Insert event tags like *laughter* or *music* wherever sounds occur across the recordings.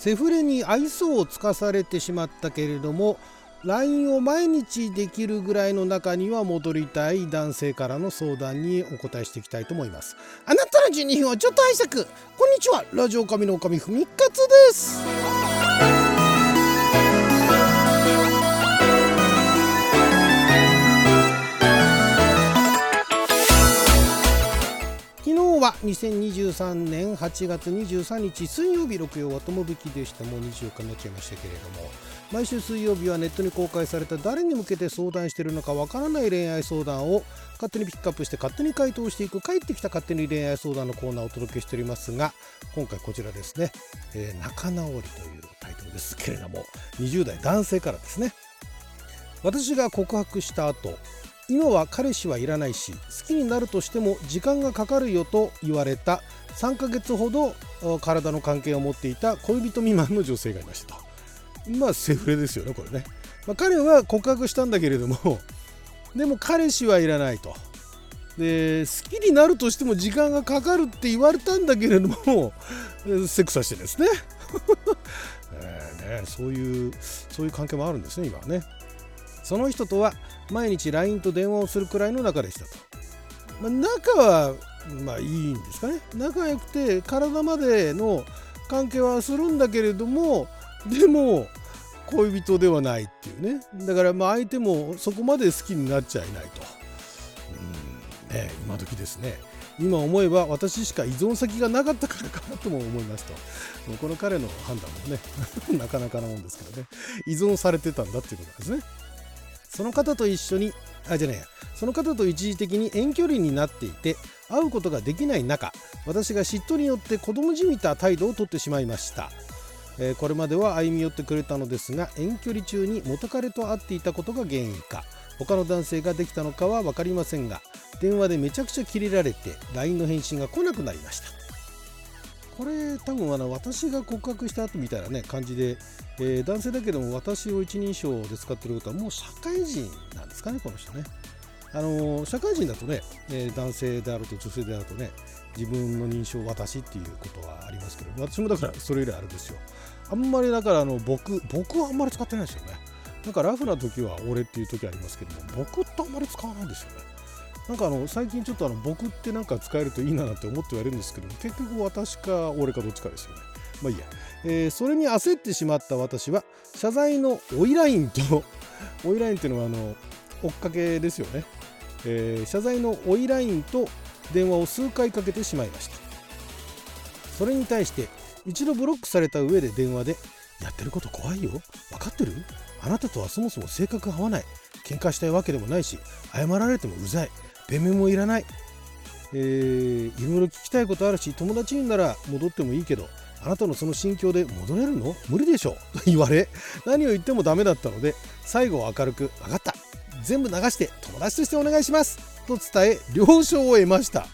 セフレに愛想をつかされてしまったけれども LINE を毎日できるぐらいの中には戻りたい男性からの相談にお答えしていきたいと思います。あなたの12分をちょっと拝借。こんにちは。ラジオ神の神ふみかつです。2023年8月23日水曜日6曜は友引きでしたもう24日になっちゃいましたけれども毎週水曜日はネットに公開された誰に向けて相談しているのかわからない恋愛相談を勝手にピックアップして勝手に回答していく帰ってきた勝手に恋愛相談のコーナーをお届けしておりますが今回こちらですね、えー、仲直りというタイトルです。けれども20代男性からですね。私が告白した後今は彼氏はいらないし好きになるとしても時間がかかるよと言われた3ヶ月ほど体の関係を持っていた恋人未満の女性がいました。とまあセフレですよねこれね、まあ、彼は告白したんだけれども *laughs* でも彼氏はいらないと。で好きになるとしても時間がかかるって言われたんだけれども *laughs* セックスさしてですね。*laughs* えねそういうそういう関係もあるんですね今はね。その人とは毎日 LINE と電話をするくらいの仲でしたと。まあ、仲はまあいいんですかね。仲良くて体までの関係はするんだけれどもでも恋人ではないっていうねだからまあ相手もそこまで好きになっちゃいないと。うんね今時ですね。今思えば私しか依存先がなかったからかなとも思いますとこの彼の判断もね *laughs* なかなかなもんですけどね依存されてたんだっていうことですねその方と一緒にあじゃねえその方と一時的に遠距離になっていて会うことができない中私が嫉妬によって子供じみた態度をとってしまいました、え、これまでは歩み寄ってくれたのですが遠距離中に元彼と会っていたことが原因か。他の男性ができたのかは分かりませんが電話でめちゃくちゃキレられて LINE の返信が来なくなりました。これ多分あの私が告白した後みたいなね感じで、えー、男性だけども私を一人称で使ってることはもう社会人なんですかねこの人ね。あの、社会人だとね、えー、男性であると女性であるとね自分の認証私っていうことはありますけど私もだからそれ以来あるんですよ。あんまりだからあの僕僕はあんまり使ってないですよね。なんかラフな時は俺っていう時ありますけども僕ってあんまり使わないんですよね。なんかあの最近ちょっとあの僕ってなんか使えるといいなって思ってはいるんですけど結局私か俺かどっちかですよね。まあいいや、えー、それに焦ってしまった私は謝罪の追いラインと *laughs* 追いラインっていうのはあの追っかけですよね、えー、謝罪の追いラインと電話を数回かけてしまいました。それに対して一度ブロックされた上で電話でやってること怖いよ。分かってる？あなたとはそもそも性格合わない。喧嘩したいわけでもないし謝られてもうざい。弁明もいらない、えー、いろいろ聞きたいことあるし友達になら戻ってもいいけどあなたのその心境で戻れるの？無理でしょ？*laughs* と言われ何を言ってもダメだったので最後は明るく分かった。全部流して友達としてお願いします。と伝え了承を得ました。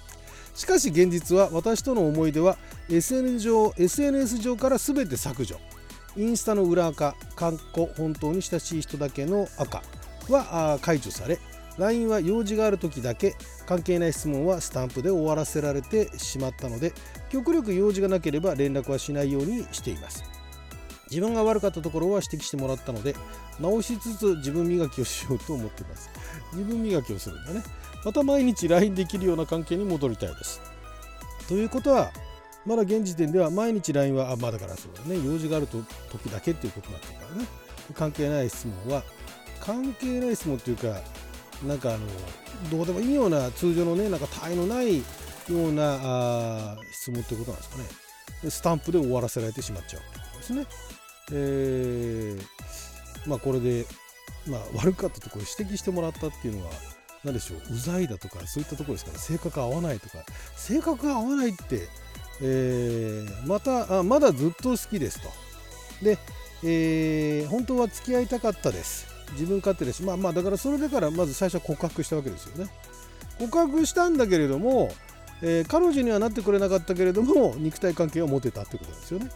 しかし現実は私との思い出は SN 上 SNS 上から全て削除。インスタの裏赤、かっこ本当に親しい人だけの赤は解除され LINE は用事がある時だけ関係ない質問はスタンプで終わらせられてしまったので極力用事がなければ連絡はしないようにしています。自分が悪かったところは指摘してもらったので直しつつ自分磨きをしようと思っています。自分磨きをするんだね。また毎日 LINE できるような関係に戻りたいです。ということはまだ現時点では毎日 LINE はあまあだからそうだね。用事があると時だけっていうことになってるからね。関係ない質問は関係ない質問っていうかなんかあのどうでもいいような通常のねなんか他愛のないようなあ質問ってことなんですかね。スタンプで終わらせられてしまっちゃうということですね。えー、まあこれでまあ悪かったところ指摘してもらったっていうのは何でしょううざいだとかそういったところですから性格合わないとか。性格が合わないって、えー、またあまだずっと好きですと。で、えー、本当は付き合いたかったです。自分勝手だしまあまあだからそれだからまず最初は告白したわけですよね。告白したんだけれども、えー、彼女にはなってくれなかったけれども肉体関係を持てたってことですよね。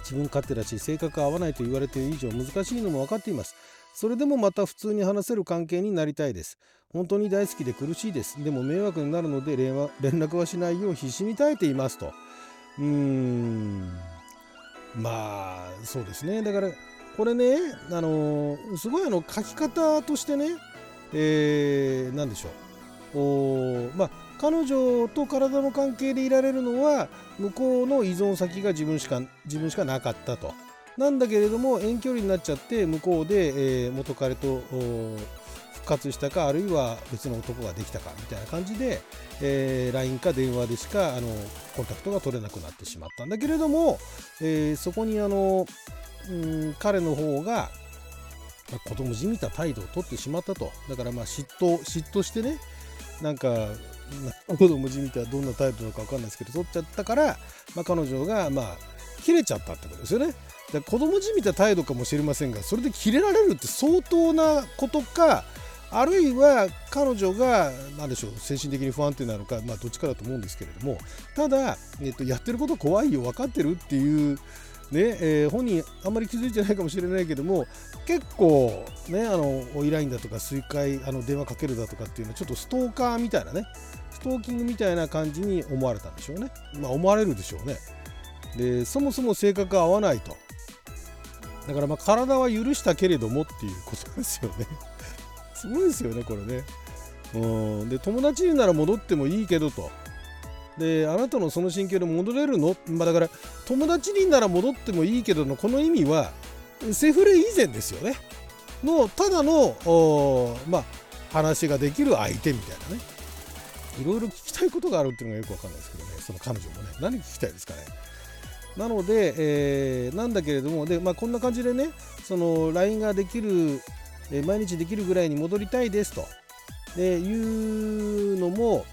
自分勝手だし性格合わないと言われている以上難しいのも分かっています。それでもまた普通に話せる関係になりたいです。本当に大好きで苦しいです。でも迷惑になるので連絡はしないよう必死に耐えていますと。うーん。まあそうですね。だからこれねあのすごいあの書き方としてねえー、何でしょうおまあ彼女と体の関係でいられるのは向こうの依存先が自分しか自分しかなかったと。なんだけれども遠距離になっちゃって向こうで、えー、元彼と復活したかあるいは別の男ができたかみたいな感じで、えー、LINE か電話でしかあのコンタクトが取れなくなってしまったんだけれども、えー、そこにあの、うん、彼の方が子供じみた態度をとってしまったとだからまあ嫉妬嫉妬してねなんか子供じみたどんな態度なのか分かんないですけど取っちゃったから、まあ、彼女がまあ切れちゃったってことですよね。だから子供じみた態度かもしれませんがそれで切れられるって相当なことかあるいは彼女が何でしょう精神的に不安定なのか、まあ、どっちかだと思うんですけれどもただ、えっと、やってること怖いよ分かってるっていうねえー、本人あんまり気づいてないかもしれないけども結構ねあのオイラインだとか水回あの電話かけるだとかっていうのはちょっとストーカーみたいなねストーキングみたいな感じに思われたんでしょうね。まあ思われるでしょうね。でそもそも性格が合わないと。だからまあ体は許したけれどもっていうことですよね。*laughs* すごいですよねこれね。うん。で友達になら戻ってもいいけどと。であなたのその心境で戻れるの、まあ、だから友達になら戻ってもいいけどのこの意味はセフレ以前ですよね。のただのまあ話ができる相手みたいなね。いろいろ聞きたいことがあるっていうのがよくわかんないですけどね。その彼女もね。何聞きたいですかね。なので、えー、なんだけれどもで、まあ、こんな感じでねその LINE ができる、え、毎日できるぐらいに戻りたいですと、でいうのも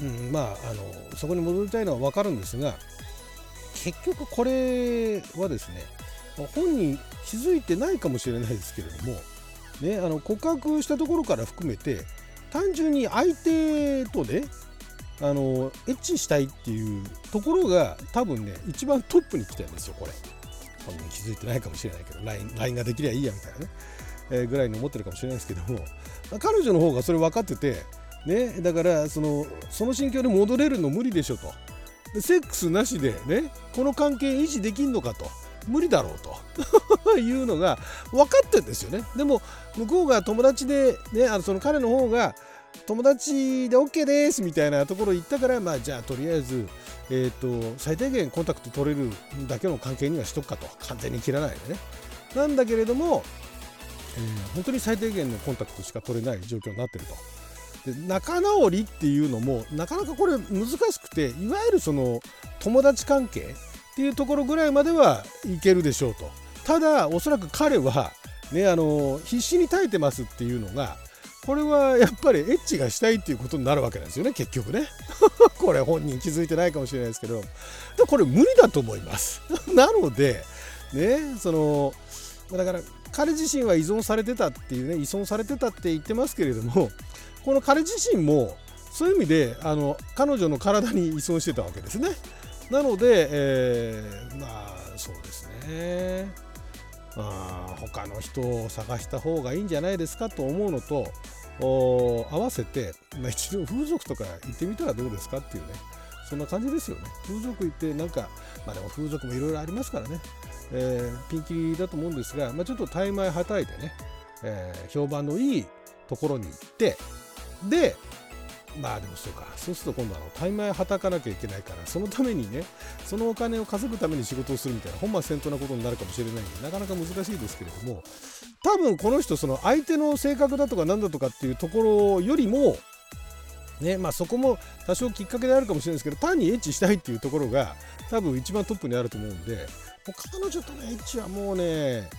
うん、まああのそこに戻りたいのは分かるんですが結局これはですね本人気づいてないかもしれないですけれども、ね、あの告白したところから含めて単純に相手とねあのエッチしたいっていうところが多分ね一番トップに来てるんですよこれ。本人気づいてないかもしれないけど LINE, LINE ができりゃいいやみたいなね、えー、ぐらいに思ってるかもしれないですけども彼女の方がそれ分かっててね、だからそのその心境で戻れるの無理でしょと。セックスなしでねこの関係維持できんのかと。無理だろうと。*laughs* いうのが分かってんですよね。でも向こうが友達で、ね、あのその彼の方が友達で OK ですみたいなところ行ったからまあじゃあとりあえず、えーと、最低限コンタクト取れるだけの関係にはしとくかと。完全に切らないでね。なんだけれども、えー、本当に最低限のコンタクトしか取れない状況になってると。で仲直りっていうのもなかなかこれ難しくていわゆるその友達関係っていうところぐらいまではいけるでしょうと。ただおそらく彼はねあの必死に耐えてますっていうのがこれはやっぱりエッチがしたいっていうことになるわけなんですよね結局ね。*laughs* これ本人気づいてないかもしれないですけど。これ無理だと思います。*laughs* なのでねそのだから彼自身は依存されてたっていうね依存されてたって言ってますけれどもこの彼自身もそういう意味であの彼女の体に依存してたわけですね。なので、えー、まあそうですね。あ他の人を探した方がいいんじゃないですかと思うのと合わせて、まあ、一度風俗とか行ってみたらどうですかっていうねそんな感じですよね。風俗行ってなんかまあでも風俗もいろいろありますからね、えー、ピンキリだと思うんですが、まあ、ちょっと大枚はたいてね、えー、評判のいいところに行ってでまあでもそうか。そうすると今度はタイマーはたかなきゃいけないからそのためにねそのお金を稼ぐために仕事をするみたいな本末転倒なことになるかもしれないんでなかなか難しいですけれども多分この人その相手の性格だとか何だとかっていうところよりもねまあそこも多少きっかけであるかもしれないですけど単にエッチしたいっていうところが多分一番トップにあると思うんでもう彼女とのエッチはもうね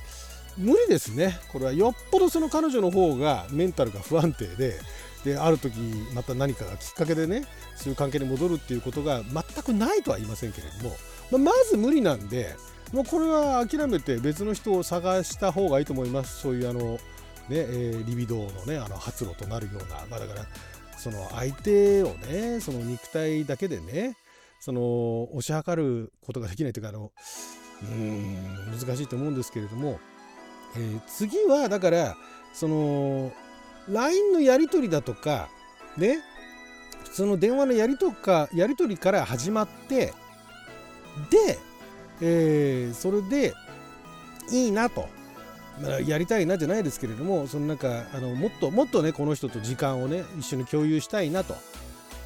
無理ですね。これはよっぽどその彼女の方がメンタルが不安定でである時また何かがきっかけでねそういう関係に戻るっていうことが全くないとは言いませんけれども、まあ、まず無理なんでもうこれは諦めて別の人を探した方がいいと思います。そういうあのね、えー、リビドーのねあの発露となるような、まあ、だからその相手をねその肉体だけでねその推し量ることができないというかあのうん難しいと思うんですけれども、えー、次はだからその LINE のやり取りだとかねその電話のやりとかやり取りから始まってでえー、それでいいなと。やりたいなじゃないですけれどもそのなんかあのもっともっとねこの人と時間をね一緒に共有したいなと。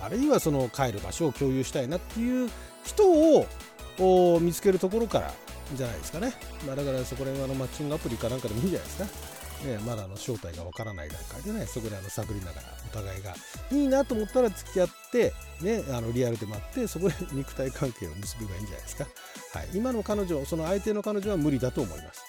あるいはその帰る場所を共有したいなっていう人を見つけるところからじゃないですかね、まあ、だからそこら辺はあのマッチングアプリかなんかでもいいんじゃないですか、ね、まだあの正体がわからない段階でねそこであの探りながらお互いがいいなと思ったら付き合ってねあのリアルで待ってそこで肉体関係を結べばいいんじゃないですか、はい、今の彼女その相手の彼女は無理だと思います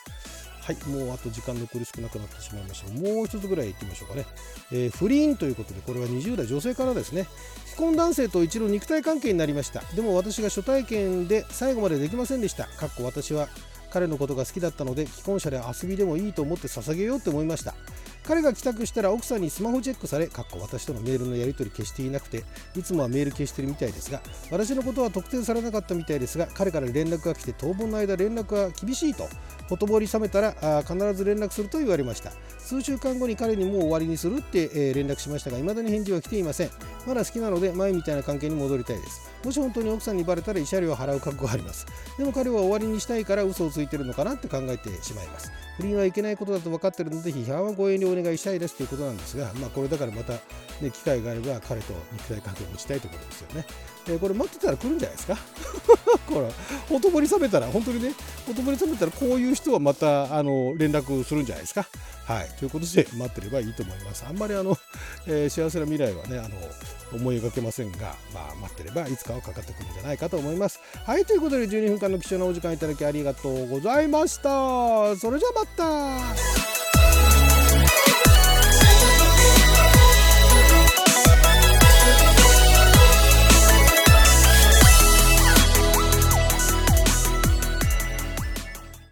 はい、もうあと時間残り少なくなってしまいました、もう一つぐらい行ってみましょうかね。えー、不倫ということで、これは20代女性からですね。既婚男性と一度肉体関係になりました。でも私が初体験で最後までできませんでした。かっこ私は彼のことが好きだったので、既婚者で遊びでもいいと思って捧げようって思いました。彼が帰宅したら奥さんにスマホチェックされ、かっこ私とのメールのやり取り消していなくて、いつもはメール消してるみたいですが、私のことは特定されなかったみたいですが、彼から連絡が来て当分の間連絡が厳しいとほとぼり冷めたらあ必ず連絡すると言われました。数週間後に彼にもう終わりにするって、えー、連絡しましたが未だに返事は来ていません。まだ好きなので前みたいな関係に戻りたいです。もし本当に奥さんにバレたら慰謝料を払う覚悟があります。でも彼は終わりにしたいから嘘をついてるのかなって考えてしまいます。不倫はいけないことだと分かってるので批判はご遠慮お願いしたいですということなんですがまあこれだからまた、ね、機会があれば彼と肉体関係を持ちたいということですよね、えー、これ待ってたら来るんじゃないですか？*laughs* これほとぼり冷めたら本当にねほとぼり冷めたらこういう人はまたあの連絡するんじゃないですか？はい、ということで待ってればいいと思います。あんまりあの、えー、幸せな未来はねあの思い描けませんが、まあ、待ってればいつかはかかってくるんじゃないかと思います。はいということで12分間の貴重なお時間いただきありがとうございました。それじゃあまた